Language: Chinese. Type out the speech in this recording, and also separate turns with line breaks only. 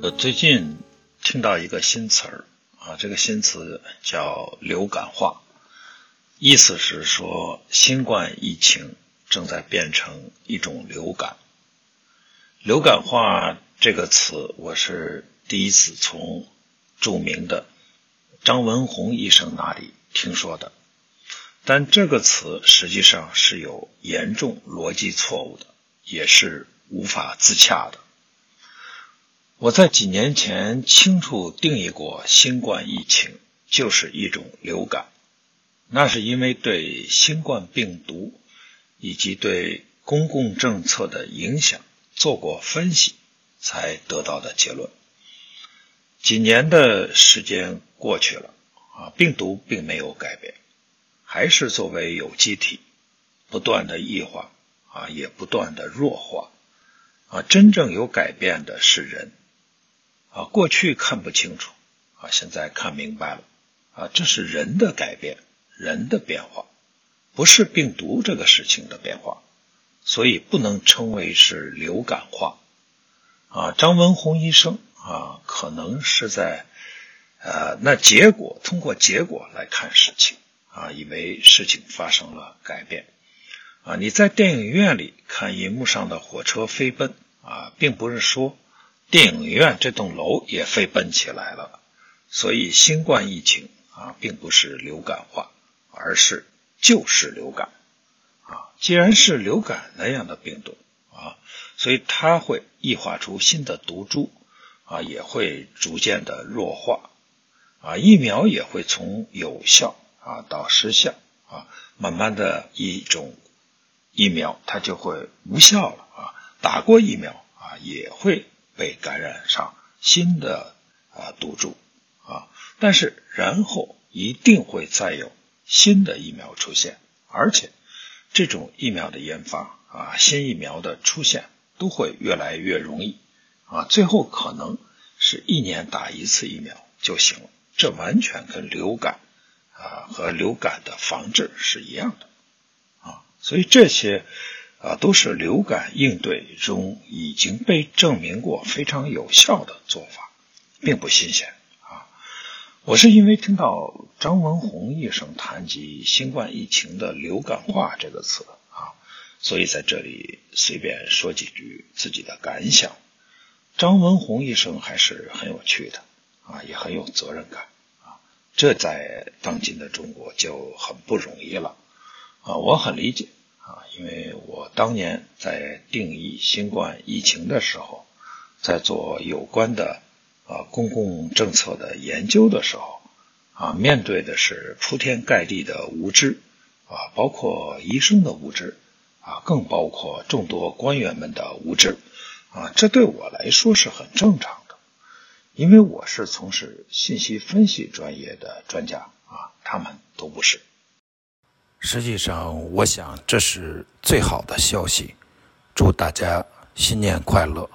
呃，最近听到一个新词儿啊，这个新词叫“流感化”，意思是说新冠疫情正在变成一种流感。流感化这个词，我是第一次从著名的张文宏医生那里听说的。但这个词实际上是有严重逻辑错误的，也是无法自洽的。我在几年前清楚定义过新冠疫情就是一种流感，那是因为对新冠病毒以及对公共政策的影响做过分析才得到的结论。几年的时间过去了，啊，病毒并没有改变，还是作为有机体不断的异化，啊，也不断的弱化，啊，真正有改变的是人。啊，过去看不清楚，啊，现在看明白了，啊，这是人的改变，人的变化，不是病毒这个事情的变化，所以不能称为是流感化。啊，张文宏医生啊，可能是在呃，那结果通过结果来看事情，啊，以为事情发生了改变。啊，你在电影院里看银幕上的火车飞奔，啊，并不是说。电影院这栋楼也飞奔起来了，所以新冠疫情啊，并不是流感化，而是就是流感啊。既然是流感那样的病毒啊，所以它会异化出新的毒株啊，也会逐渐的弱化啊，疫苗也会从有效啊到失效啊，慢慢的一种疫苗它就会无效了啊，打过疫苗啊也会。被感染上新的啊毒株啊，但是然后一定会再有新的疫苗出现，而且这种疫苗的研发啊，新疫苗的出现都会越来越容易啊，最后可能是一年打一次疫苗就行了，这完全跟流感啊和流感的防治是一样的啊，所以这些。啊，都是流感应对中已经被证明过非常有效的做法，并不新鲜啊。我是因为听到张文宏医生谈及新冠疫情的流感化这个词啊，所以在这里随便说几句自己的感想。张文宏医生还是很有趣的啊，也很有责任感啊，这在当今的中国就很不容易了啊，我很理解。啊，因为我当年在定义新冠疫情的时候，在做有关的啊公共政策的研究的时候，啊，面对的是铺天盖地的无知，啊，包括医生的无知，啊，更包括众多官员们的无知，啊，这对我来说是很正常的，因为我是从事信息分析专业的专家，啊，他们都不是。
实际上，我想这是最好的消息。祝大家新年快乐！